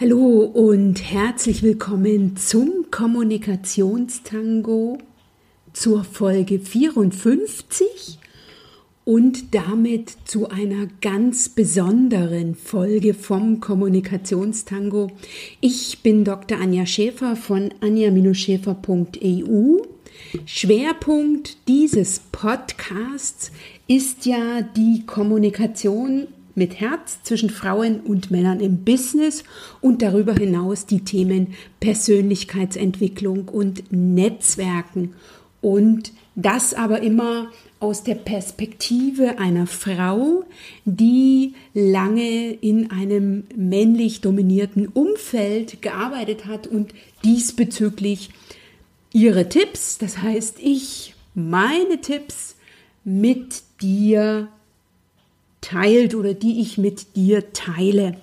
Hallo und herzlich willkommen zum Kommunikationstango zur Folge 54 und damit zu einer ganz besonderen Folge vom Kommunikationstango. Ich bin Dr. Anja Schäfer von anja-schäfer.eu. Schwerpunkt dieses Podcasts ist ja die Kommunikation mit Herz zwischen Frauen und Männern im Business und darüber hinaus die Themen Persönlichkeitsentwicklung und Netzwerken. Und das aber immer aus der Perspektive einer Frau, die lange in einem männlich dominierten Umfeld gearbeitet hat und diesbezüglich ihre Tipps, das heißt ich meine Tipps mit dir teilt oder die ich mit dir teile.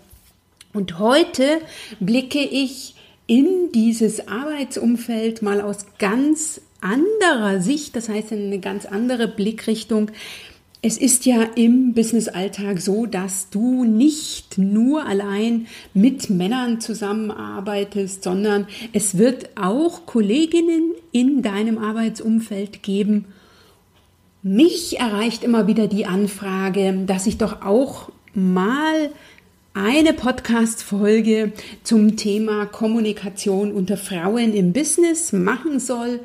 Und heute blicke ich in dieses Arbeitsumfeld mal aus ganz anderer Sicht, das heißt in eine ganz andere Blickrichtung. Es ist ja im Business-Alltag so, dass du nicht nur allein mit Männern zusammenarbeitest, sondern es wird auch Kolleginnen in deinem Arbeitsumfeld geben, mich erreicht immer wieder die Anfrage, dass ich doch auch mal eine Podcast-Folge zum Thema Kommunikation unter Frauen im Business machen soll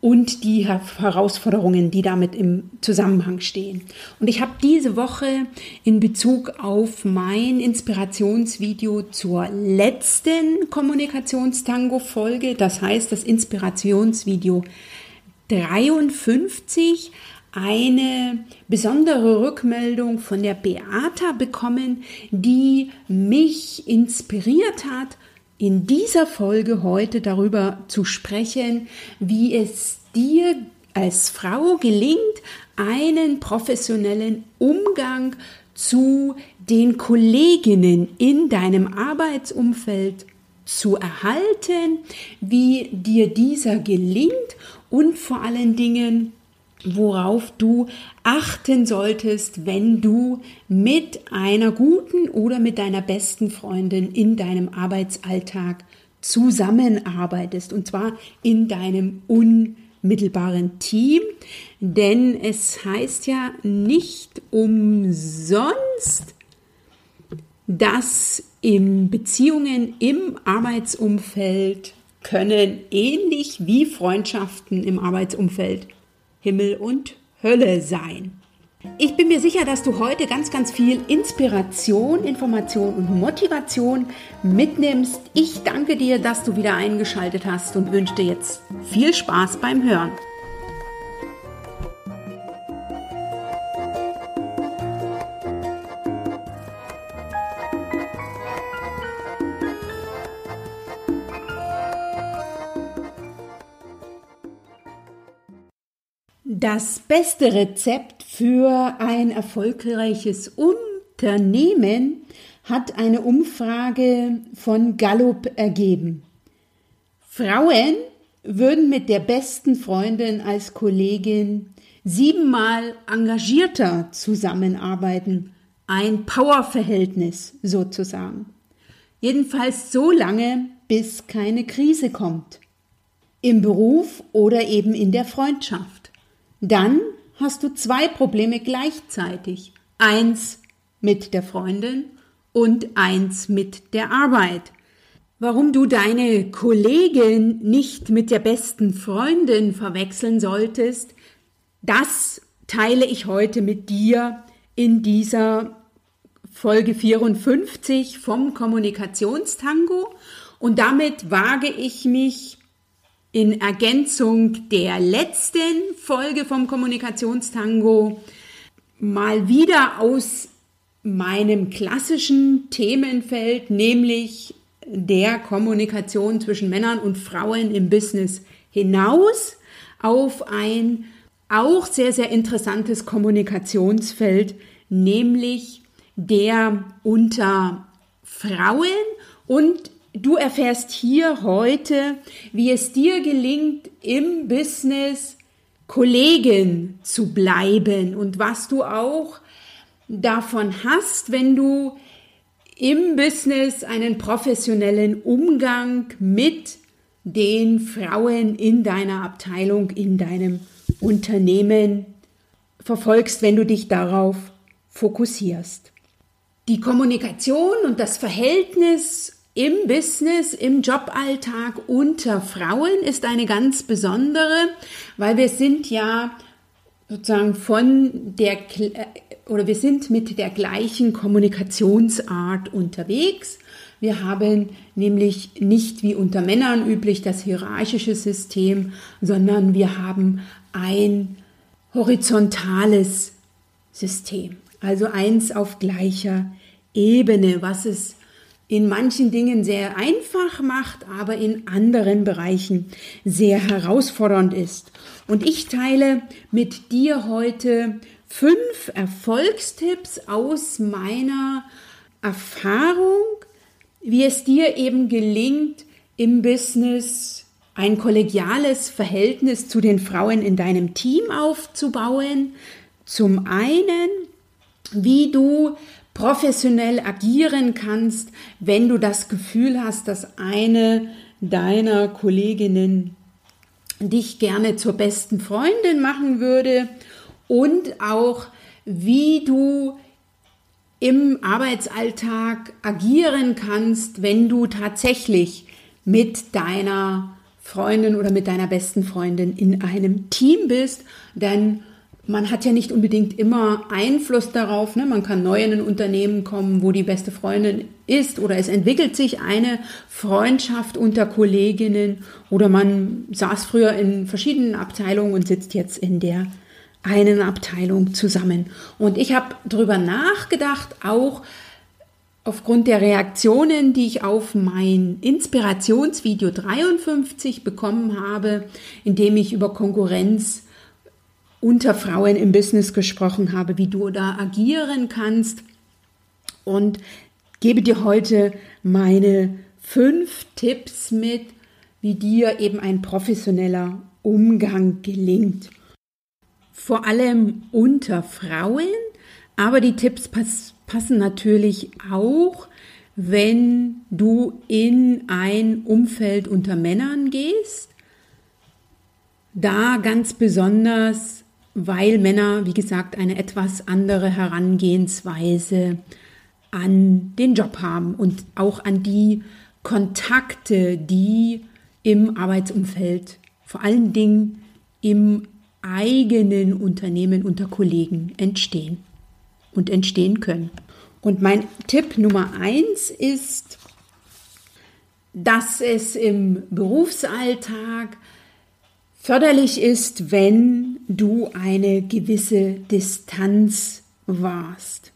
und die Herausforderungen, die damit im Zusammenhang stehen. Und ich habe diese Woche in Bezug auf mein Inspirationsvideo zur letzten Kommunikationstango-Folge, das heißt das Inspirationsvideo 53, eine besondere Rückmeldung von der Beata bekommen, die mich inspiriert hat, in dieser Folge heute darüber zu sprechen, wie es dir als Frau gelingt, einen professionellen Umgang zu den Kolleginnen in deinem Arbeitsumfeld zu erhalten, wie dir dieser gelingt und vor allen Dingen, worauf du achten solltest, wenn du mit einer guten oder mit deiner besten Freundin in deinem Arbeitsalltag zusammenarbeitest. Und zwar in deinem unmittelbaren Team, denn es heißt ja nicht umsonst, dass in Beziehungen im Arbeitsumfeld können ähnlich wie Freundschaften im Arbeitsumfeld Himmel und Hölle sein. Ich bin mir sicher, dass du heute ganz, ganz viel Inspiration, Information und Motivation mitnimmst. Ich danke dir, dass du wieder eingeschaltet hast und wünsche dir jetzt viel Spaß beim Hören. Das beste Rezept für ein erfolgreiches Unternehmen hat eine Umfrage von Gallup ergeben. Frauen würden mit der besten Freundin als Kollegin siebenmal engagierter zusammenarbeiten. Ein Powerverhältnis sozusagen. Jedenfalls so lange, bis keine Krise kommt. Im Beruf oder eben in der Freundschaft. Dann hast du zwei Probleme gleichzeitig. Eins mit der Freundin und eins mit der Arbeit. Warum du deine Kollegin nicht mit der besten Freundin verwechseln solltest, das teile ich heute mit dir in dieser Folge 54 vom Kommunikationstango und damit wage ich mich in Ergänzung der letzten Folge vom Kommunikationstango mal wieder aus meinem klassischen Themenfeld, nämlich der Kommunikation zwischen Männern und Frauen im Business hinaus auf ein auch sehr, sehr interessantes Kommunikationsfeld, nämlich der unter Frauen und Du erfährst hier heute, wie es dir gelingt, im Business Kollegin zu bleiben und was du auch davon hast, wenn du im Business einen professionellen Umgang mit den Frauen in deiner Abteilung, in deinem Unternehmen verfolgst, wenn du dich darauf fokussierst. Die Kommunikation und das Verhältnis im Business, im Joballtag unter Frauen ist eine ganz besondere, weil wir sind ja sozusagen von der oder wir sind mit der gleichen Kommunikationsart unterwegs. Wir haben nämlich nicht wie unter Männern üblich das hierarchische System, sondern wir haben ein horizontales System, also eins auf gleicher Ebene, was es in manchen Dingen sehr einfach macht, aber in anderen Bereichen sehr herausfordernd ist. Und ich teile mit dir heute fünf Erfolgstipps aus meiner Erfahrung, wie es dir eben gelingt, im Business ein kollegiales Verhältnis zu den Frauen in deinem Team aufzubauen. Zum einen, wie du professionell agieren kannst, wenn du das Gefühl hast, dass eine deiner Kolleginnen dich gerne zur besten Freundin machen würde und auch wie du im Arbeitsalltag agieren kannst, wenn du tatsächlich mit deiner Freundin oder mit deiner besten Freundin in einem Team bist, denn man hat ja nicht unbedingt immer Einfluss darauf. Ne? Man kann neu in ein Unternehmen kommen, wo die beste Freundin ist oder es entwickelt sich eine Freundschaft unter Kolleginnen oder man saß früher in verschiedenen Abteilungen und sitzt jetzt in der einen Abteilung zusammen. Und ich habe darüber nachgedacht, auch aufgrund der Reaktionen, die ich auf mein Inspirationsvideo 53 bekommen habe, in dem ich über Konkurrenz unter Frauen im Business gesprochen habe, wie du da agieren kannst und gebe dir heute meine fünf Tipps mit, wie dir eben ein professioneller Umgang gelingt. Vor allem unter Frauen, aber die Tipps pass passen natürlich auch, wenn du in ein Umfeld unter Männern gehst. Da ganz besonders weil Männer, wie gesagt, eine etwas andere Herangehensweise an den Job haben und auch an die Kontakte, die im Arbeitsumfeld, vor allen Dingen im eigenen Unternehmen unter Kollegen entstehen und entstehen können. Und mein Tipp Nummer eins ist, dass es im Berufsalltag Förderlich ist, wenn du eine gewisse Distanz wahrst.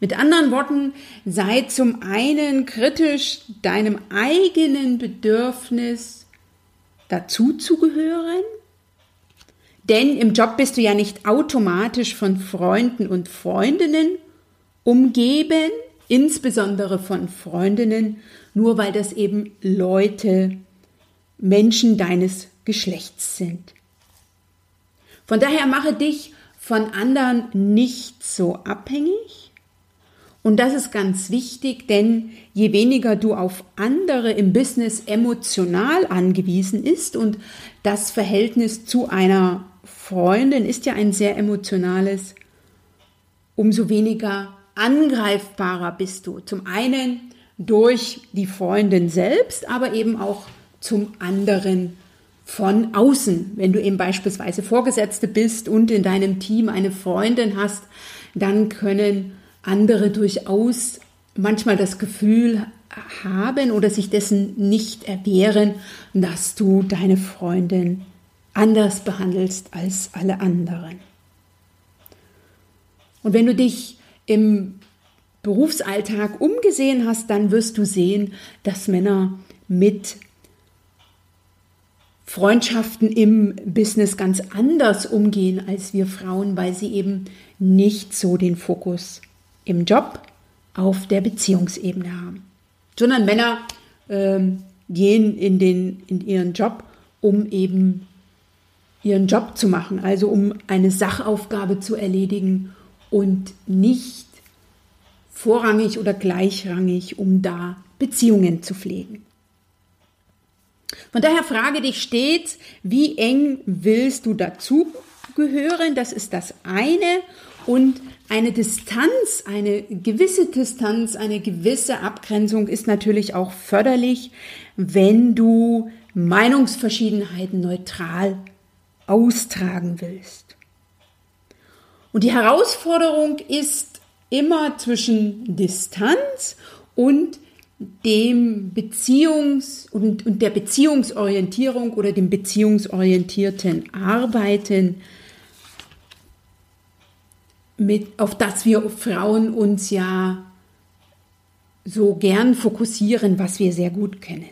Mit anderen Worten, sei zum einen kritisch deinem eigenen Bedürfnis dazuzugehören, denn im Job bist du ja nicht automatisch von Freunden und Freundinnen umgeben, insbesondere von Freundinnen, nur weil das eben Leute, Menschen deines Geschlechts sind. Von daher mache dich von anderen nicht so abhängig. Und das ist ganz wichtig, denn je weniger du auf andere im Business emotional angewiesen ist und das Verhältnis zu einer Freundin ist ja ein sehr emotionales, umso weniger angreifbarer bist du. Zum einen durch die Freundin selbst, aber eben auch zum anderen von außen. Wenn du eben beispielsweise Vorgesetzte bist und in deinem Team eine Freundin hast, dann können andere durchaus manchmal das Gefühl haben oder sich dessen nicht erwehren, dass du deine Freundin anders behandelst als alle anderen. Und wenn du dich im Berufsalltag umgesehen hast, dann wirst du sehen, dass Männer mit Freundschaften im Business ganz anders umgehen als wir Frauen, weil sie eben nicht so den Fokus im Job auf der Beziehungsebene haben. Sondern Männer ähm, gehen in, den, in ihren Job, um eben ihren Job zu machen, also um eine Sachaufgabe zu erledigen und nicht vorrangig oder gleichrangig, um da Beziehungen zu pflegen. Von daher frage dich stets, wie eng willst du dazugehören? Das ist das eine. Und eine Distanz, eine gewisse Distanz, eine gewisse Abgrenzung ist natürlich auch förderlich, wenn du Meinungsverschiedenheiten neutral austragen willst. Und die Herausforderung ist immer zwischen Distanz und dem Beziehungs- und, und der Beziehungsorientierung oder dem beziehungsorientierten Arbeiten mit, auf das wir Frauen uns ja so gern fokussieren, was wir sehr gut kennen.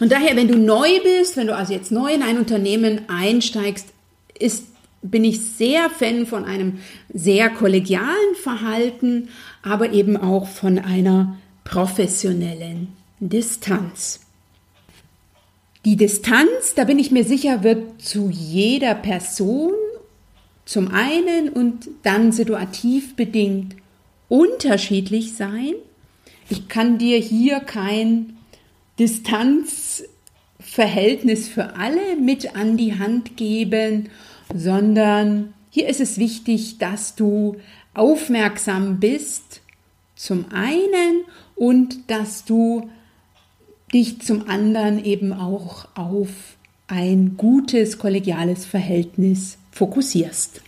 Und daher, wenn du neu bist, wenn du also jetzt neu in ein Unternehmen einsteigst, ist, bin ich sehr Fan von einem sehr kollegialen Verhalten, aber eben auch von einer professionellen Distanz. Die Distanz, da bin ich mir sicher, wird zu jeder Person zum einen und dann situativ bedingt unterschiedlich sein. Ich kann dir hier kein Distanzverhältnis für alle mit an die Hand geben, sondern hier ist es wichtig, dass du aufmerksam bist zum einen und dass du dich zum anderen eben auch auf ein gutes kollegiales Verhältnis fokussierst.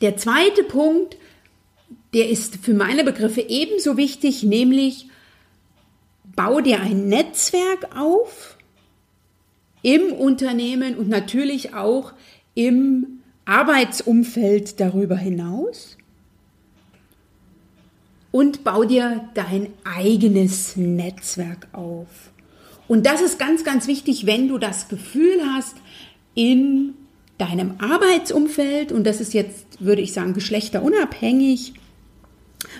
Der zweite Punkt, der ist für meine Begriffe ebenso wichtig, nämlich bau dir ein Netzwerk auf im Unternehmen und natürlich auch im Arbeitsumfeld darüber hinaus und bau dir dein eigenes Netzwerk auf. Und das ist ganz, ganz wichtig, wenn du das Gefühl hast, in deinem Arbeitsumfeld, und das ist jetzt, würde ich sagen, geschlechterunabhängig,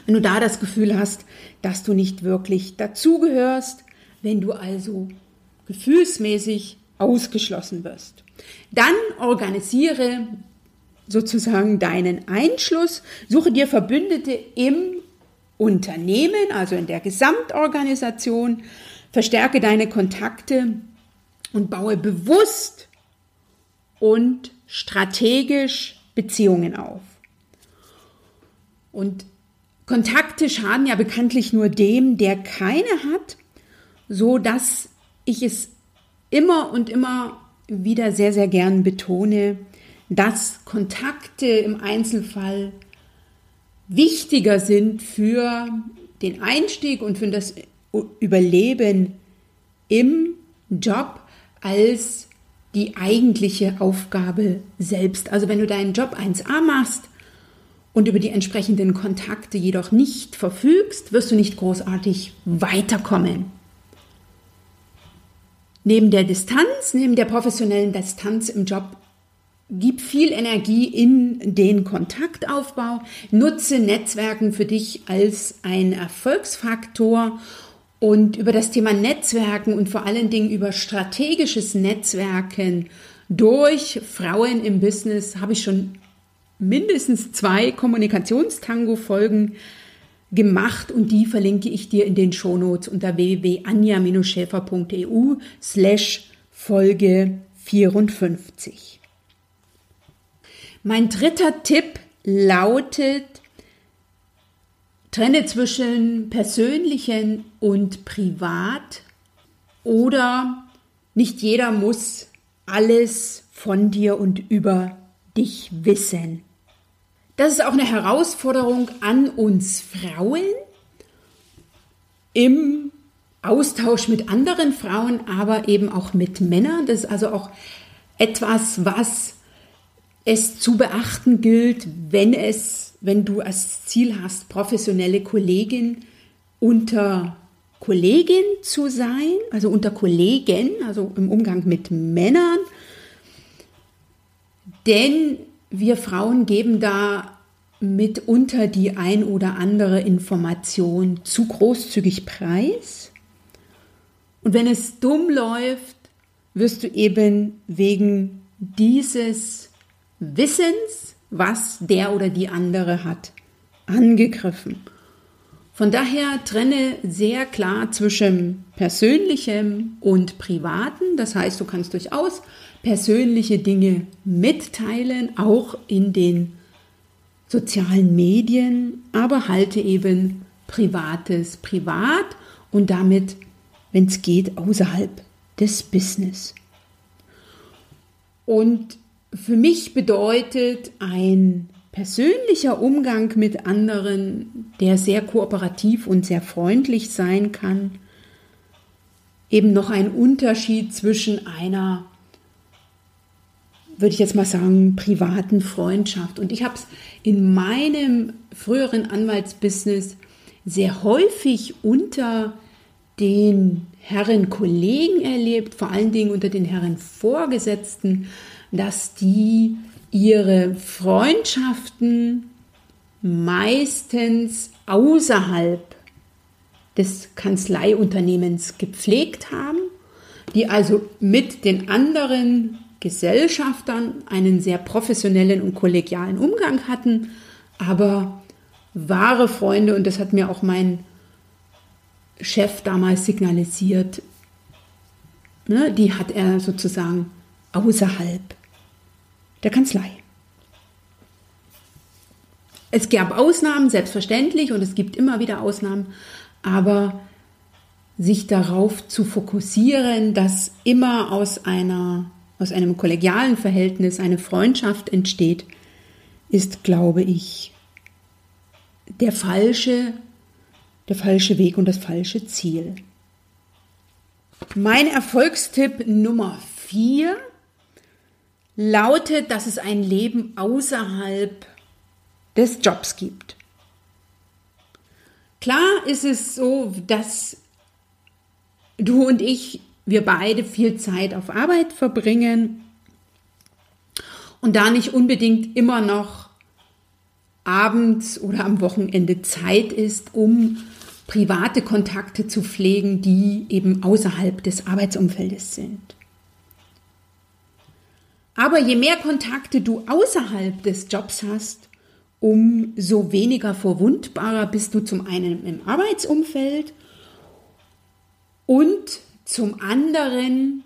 wenn du da das Gefühl hast, dass du nicht wirklich dazugehörst, wenn du also gefühlsmäßig ausgeschlossen wirst. Dann organisiere sozusagen deinen Einschluss, suche dir Verbündete im Unternehmen, also in der Gesamtorganisation, verstärke deine Kontakte und baue bewusst und strategisch Beziehungen auf. Und Kontakte schaden ja bekanntlich nur dem, der keine hat, so dass ich es immer und immer wieder sehr, sehr gern betone, dass Kontakte im Einzelfall wichtiger sind für den Einstieg und für das Überleben im Job als die eigentliche Aufgabe selbst. Also wenn du deinen Job 1a machst und über die entsprechenden Kontakte jedoch nicht verfügst, wirst du nicht großartig weiterkommen. Neben der Distanz, neben der professionellen Distanz im Job Gib viel Energie in den Kontaktaufbau, nutze Netzwerken für dich als ein Erfolgsfaktor und über das Thema Netzwerken und vor allen Dingen über strategisches Netzwerken durch Frauen im Business habe ich schon mindestens zwei Kommunikationstango-Folgen gemacht und die verlinke ich dir in den Shownotes unter www.anja-schäfer.eu slash Folge 54. Mein dritter Tipp lautet, trenne zwischen persönlichen und privat oder nicht jeder muss alles von dir und über dich wissen. Das ist auch eine Herausforderung an uns Frauen im Austausch mit anderen Frauen, aber eben auch mit Männern. Das ist also auch etwas, was es zu beachten gilt, wenn es, wenn du als Ziel hast, professionelle Kollegin unter Kollegin zu sein, also unter Kollegen, also im Umgang mit Männern. Denn wir Frauen geben da mitunter die ein oder andere Information zu großzügig preis. Und wenn es dumm läuft, wirst du eben wegen dieses Wissens was der oder die andere hat, angegriffen. Von daher trenne sehr klar zwischen persönlichem und privaten. Das heißt, du kannst durchaus persönliche Dinge mitteilen, auch in den sozialen Medien, aber halte eben Privates privat und damit, wenn es geht, außerhalb des Business. Und für mich bedeutet ein persönlicher Umgang mit anderen, der sehr kooperativ und sehr freundlich sein kann, eben noch ein Unterschied zwischen einer, würde ich jetzt mal sagen, privaten Freundschaft. Und ich habe es in meinem früheren Anwaltsbusiness sehr häufig unter den Herren Kollegen erlebt, vor allen Dingen unter den Herren Vorgesetzten, dass die ihre Freundschaften meistens außerhalb des Kanzleiunternehmens gepflegt haben, die also mit den anderen Gesellschaftern einen sehr professionellen und kollegialen Umgang hatten, aber wahre Freunde, und das hat mir auch mein Chef damals signalisiert, ne, die hat er sozusagen außerhalb der Kanzlei. Es gab Ausnahmen, selbstverständlich, und es gibt immer wieder Ausnahmen, aber sich darauf zu fokussieren, dass immer aus, einer, aus einem kollegialen Verhältnis eine Freundschaft entsteht, ist, glaube ich, der falsche, der falsche Weg und das falsche Ziel. Mein Erfolgstipp Nummer vier lautet, dass es ein Leben außerhalb des Jobs gibt. Klar ist es so, dass du und ich, wir beide viel Zeit auf Arbeit verbringen und da nicht unbedingt immer noch abends oder am Wochenende Zeit ist, um private Kontakte zu pflegen, die eben außerhalb des Arbeitsumfeldes sind. Aber je mehr Kontakte du außerhalb des Jobs hast, umso weniger verwundbarer bist du zum einen im Arbeitsumfeld und zum anderen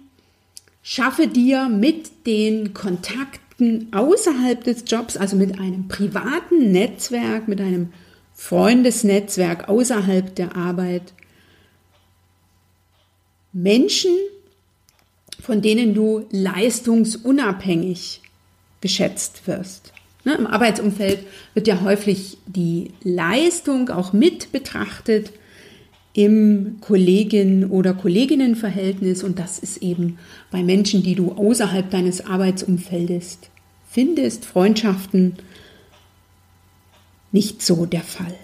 schaffe dir mit den Kontakten außerhalb des Jobs, also mit einem privaten Netzwerk, mit einem Freundesnetzwerk außerhalb der Arbeit, Menschen, von denen du leistungsunabhängig geschätzt wirst. Ne, Im Arbeitsumfeld wird ja häufig die Leistung auch mit betrachtet im Kollegin- oder Kolleginnenverhältnis und das ist eben bei Menschen, die du außerhalb deines Arbeitsumfeldes findest, Freundschaften, nicht so der Fall.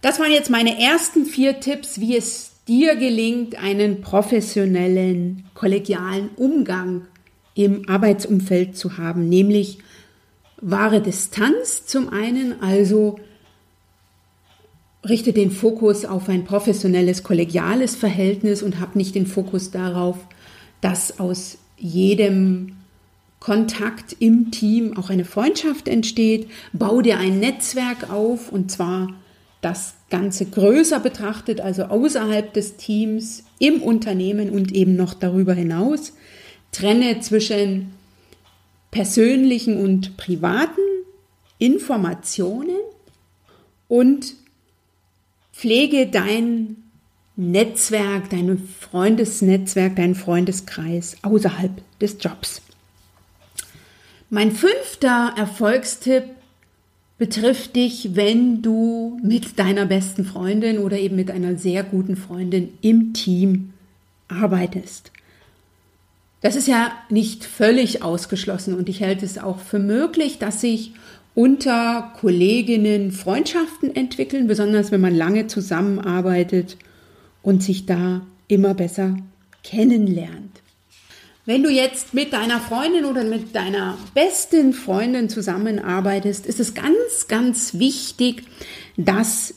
Das waren jetzt meine ersten vier Tipps, wie es dir gelingt, einen professionellen, kollegialen Umgang im Arbeitsumfeld zu haben, nämlich wahre Distanz zum einen, also richte den Fokus auf ein professionelles, kollegiales Verhältnis und hab nicht den Fokus darauf, dass aus jedem Kontakt im Team auch eine Freundschaft entsteht. Bau dir ein Netzwerk auf und zwar das Ganze größer betrachtet, also außerhalb des Teams, im Unternehmen und eben noch darüber hinaus. Trenne zwischen persönlichen und privaten Informationen und pflege dein Netzwerk, dein Freundesnetzwerk, dein Freundeskreis außerhalb des Jobs. Mein fünfter Erfolgstipp betrifft dich, wenn du mit deiner besten Freundin oder eben mit einer sehr guten Freundin im Team arbeitest. Das ist ja nicht völlig ausgeschlossen und ich halte es auch für möglich, dass sich unter Kolleginnen Freundschaften entwickeln, besonders wenn man lange zusammenarbeitet und sich da immer besser kennenlernt. Wenn du jetzt mit deiner Freundin oder mit deiner besten Freundin zusammenarbeitest, ist es ganz, ganz wichtig, dass,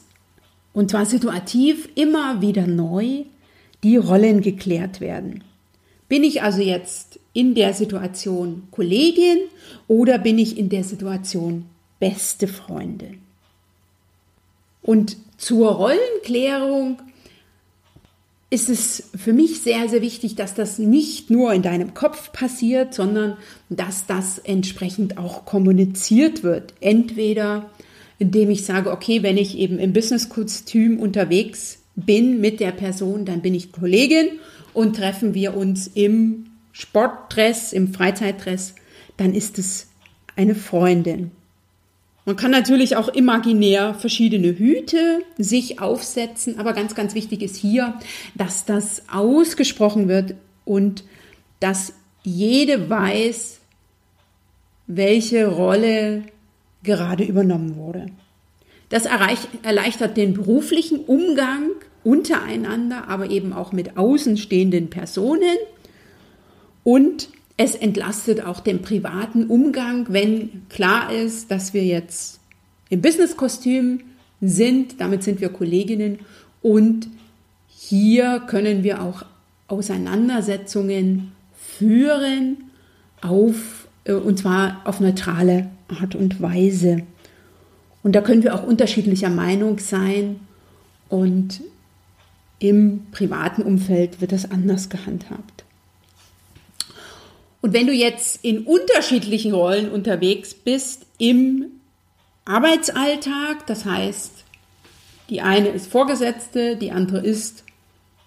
und zwar situativ, immer wieder neu die Rollen geklärt werden. Bin ich also jetzt in der Situation Kollegin oder bin ich in der Situation beste Freundin? Und zur Rollenklärung ist es für mich sehr, sehr wichtig, dass das nicht nur in deinem Kopf passiert, sondern dass das entsprechend auch kommuniziert wird. Entweder indem ich sage, okay, wenn ich eben im Business-Kostüm unterwegs bin mit der Person, dann bin ich Kollegin und treffen wir uns im Sportdress, im Freizeitdress, dann ist es eine Freundin. Man kann natürlich auch imaginär verschiedene Hüte sich aufsetzen, aber ganz, ganz wichtig ist hier, dass das ausgesprochen wird und dass jede weiß, welche Rolle gerade übernommen wurde. Das erleichtert den beruflichen Umgang untereinander, aber eben auch mit außenstehenden Personen und es entlastet auch den privaten Umgang, wenn klar ist, dass wir jetzt im Businesskostüm sind. Damit sind wir Kolleginnen und hier können wir auch Auseinandersetzungen führen auf äh, und zwar auf neutrale Art und Weise. Und da können wir auch unterschiedlicher Meinung sein und im privaten Umfeld wird das anders gehandhabt. Und wenn du jetzt in unterschiedlichen Rollen unterwegs bist im Arbeitsalltag, das heißt, die eine ist Vorgesetzte, die andere ist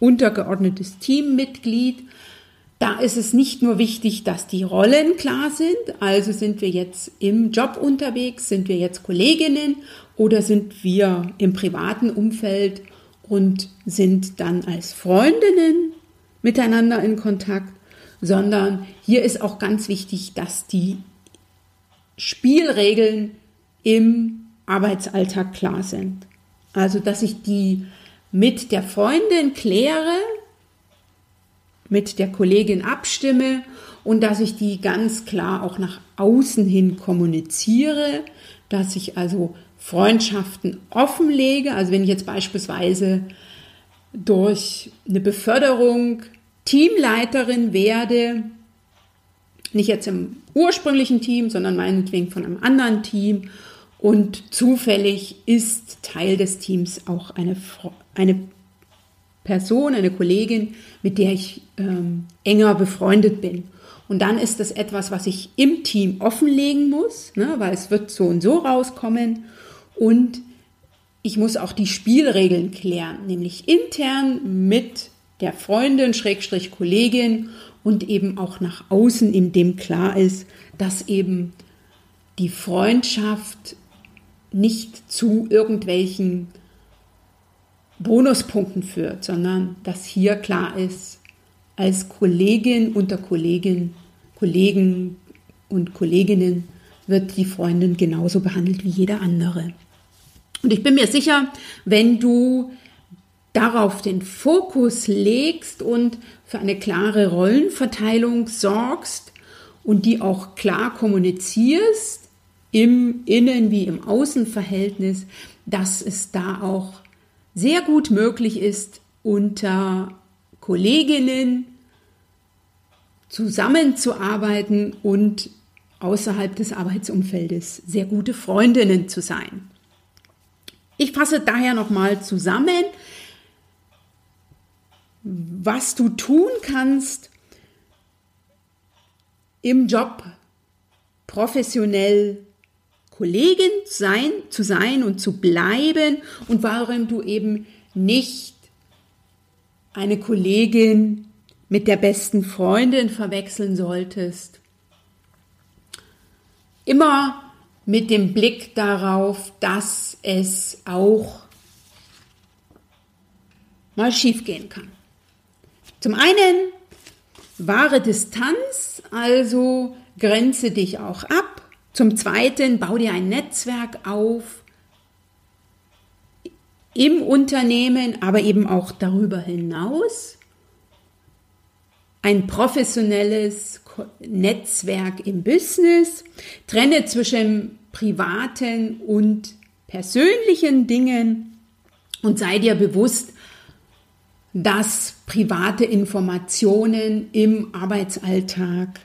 untergeordnetes Teammitglied, da ist es nicht nur wichtig, dass die Rollen klar sind, also sind wir jetzt im Job unterwegs, sind wir jetzt Kolleginnen oder sind wir im privaten Umfeld und sind dann als Freundinnen miteinander in Kontakt, sondern hier ist auch ganz wichtig, dass die Spielregeln im Arbeitsalltag klar sind. Also, dass ich die mit der Freundin kläre, mit der Kollegin abstimme und dass ich die ganz klar auch nach außen hin kommuniziere, dass ich also Freundschaften offenlege. Also wenn ich jetzt beispielsweise durch eine Beförderung Teamleiterin werde, nicht jetzt im ursprünglichen Team, sondern meinetwegen von einem anderen Team und zufällig ist Teil des Teams auch eine, eine Person, eine Kollegin, mit der ich ähm, enger befreundet bin. Und dann ist das etwas, was ich im Team offenlegen muss, ne, weil es wird so und so rauskommen. Und ich muss auch die Spielregeln klären, nämlich intern mit der Freundin, Schrägstrich Kollegin und eben auch nach außen, in dem klar ist, dass eben die Freundschaft nicht zu irgendwelchen Bonuspunkten führt, sondern dass hier klar ist, als Kollegin unter Kollegin, Kollegen und Kolleginnen wird die Freundin genauso behandelt wie jeder andere. Und ich bin mir sicher, wenn du darauf den Fokus legst und für eine klare Rollenverteilung sorgst und die auch klar kommunizierst, im Innen- wie im Außenverhältnis, dass es da auch sehr gut möglich ist, unter Kolleginnen zusammenzuarbeiten und außerhalb des Arbeitsumfeldes sehr gute Freundinnen zu sein. Ich fasse daher nochmal zusammen was du tun kannst im Job professionell Kollegin sein, zu sein und zu bleiben und warum du eben nicht eine Kollegin mit der besten Freundin verwechseln solltest. Immer mit dem Blick darauf, dass es auch mal schiefgehen kann. Zum einen wahre Distanz, also grenze dich auch ab. Zum zweiten bau dir ein Netzwerk auf im Unternehmen, aber eben auch darüber hinaus. Ein professionelles Netzwerk im Business. Trenne zwischen privaten und persönlichen Dingen und sei dir bewusst, dass private Informationen im Arbeitsalltag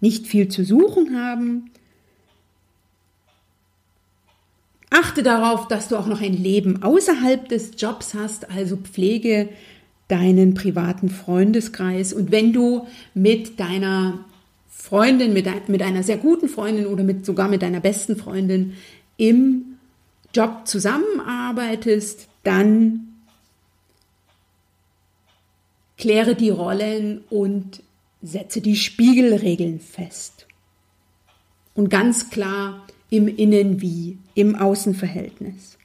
nicht viel zu suchen haben. Achte darauf, dass du auch noch ein Leben außerhalb des Jobs hast, also pflege deinen privaten Freundeskreis. Und wenn du mit deiner Freundin, mit, mit einer sehr guten Freundin oder mit, sogar mit deiner besten Freundin im Job zusammenarbeitest, dann kläre die Rollen und setze die Spiegelregeln fest. Und ganz klar im Innen wie im Außenverhältnis.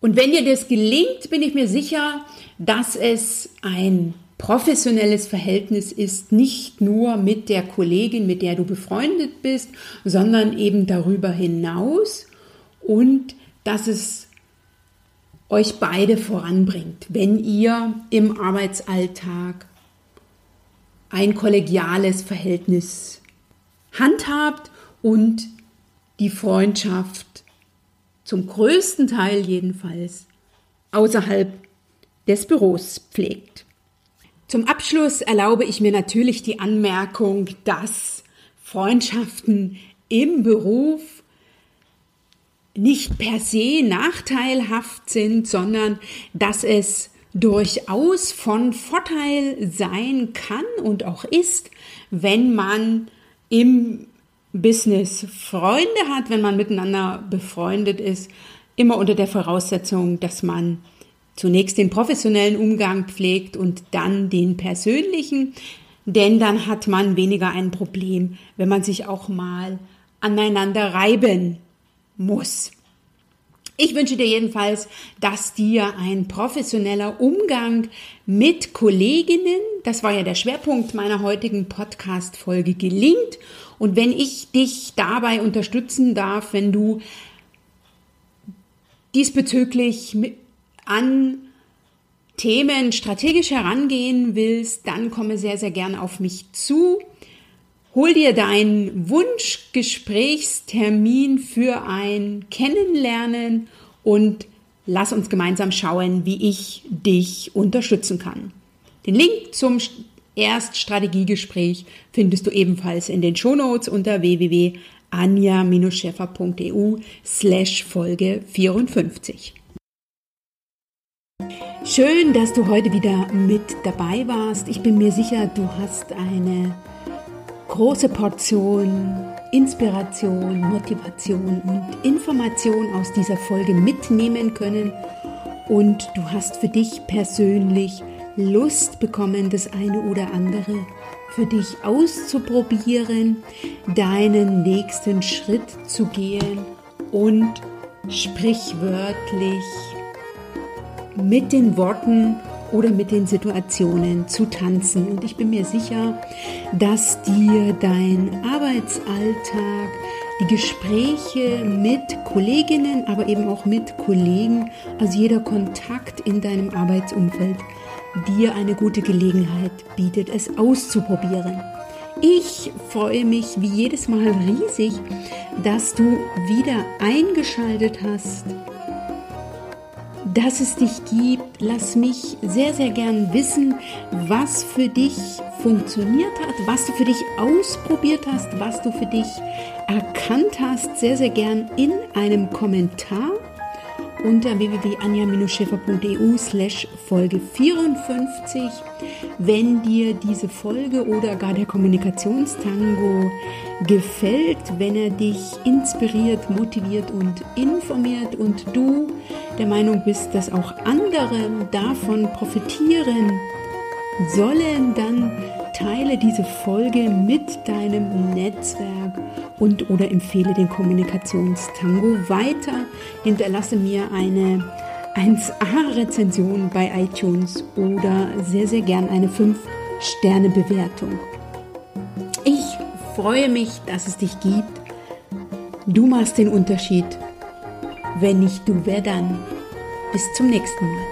Und wenn dir das gelingt, bin ich mir sicher, dass es ein professionelles Verhältnis ist, nicht nur mit der Kollegin, mit der du befreundet bist, sondern eben darüber hinaus und dass es euch beide voranbringt, wenn ihr im Arbeitsalltag ein kollegiales Verhältnis handhabt und die Freundschaft zum größten Teil jedenfalls außerhalb des Büros pflegt. Zum Abschluss erlaube ich mir natürlich die Anmerkung, dass Freundschaften im Beruf nicht per se nachteilhaft sind, sondern dass es durchaus von Vorteil sein kann und auch ist, wenn man im Business Freunde hat, wenn man miteinander befreundet ist, immer unter der Voraussetzung, dass man zunächst den professionellen Umgang pflegt und dann den persönlichen, denn dann hat man weniger ein Problem, wenn man sich auch mal aneinander reiben muss. Ich wünsche dir jedenfalls, dass dir ein professioneller Umgang mit Kolleginnen, das war ja der Schwerpunkt meiner heutigen Podcast-Folge, gelingt. Und wenn ich dich dabei unterstützen darf, wenn du diesbezüglich an Themen strategisch herangehen willst, dann komme sehr, sehr gern auf mich zu. Hol dir deinen Wunschgesprächstermin für ein Kennenlernen und lass uns gemeinsam schauen, wie ich dich unterstützen kann. Den Link zum Erststrategiegespräch findest du ebenfalls in den Shownotes unter www.anja-scheffer.eu slash Folge 54. Schön, dass du heute wieder mit dabei warst. Ich bin mir sicher, du hast eine große Portion Inspiration, Motivation und Information aus dieser Folge mitnehmen können. Und du hast für dich persönlich Lust bekommen, das eine oder andere für dich auszuprobieren, deinen nächsten Schritt zu gehen und sprichwörtlich mit den Worten oder mit den Situationen zu tanzen. Und ich bin mir sicher, dass dir dein Arbeitsalltag, die Gespräche mit Kolleginnen, aber eben auch mit Kollegen, also jeder Kontakt in deinem Arbeitsumfeld, dir eine gute Gelegenheit bietet, es auszuprobieren. Ich freue mich wie jedes Mal riesig, dass du wieder eingeschaltet hast dass es dich gibt. Lass mich sehr, sehr gern wissen, was für dich funktioniert hat, was du für dich ausprobiert hast, was du für dich erkannt hast. Sehr, sehr gern in einem Kommentar unter www.anja-schäfer.eu slash Folge 54. Wenn dir diese Folge oder gar der Kommunikationstango gefällt, wenn er dich inspiriert, motiviert und informiert und du der Meinung bist, dass auch andere davon profitieren sollen, dann teile diese Folge mit deinem Netzwerk und oder empfehle den Kommunikationstango weiter. Hinterlasse mir eine 1A-Rezension bei iTunes oder sehr, sehr gern eine 5-Sterne-Bewertung. Ich freue mich, dass es dich gibt. Du machst den Unterschied. Wenn nicht du, wer dann? Bis zum nächsten Mal.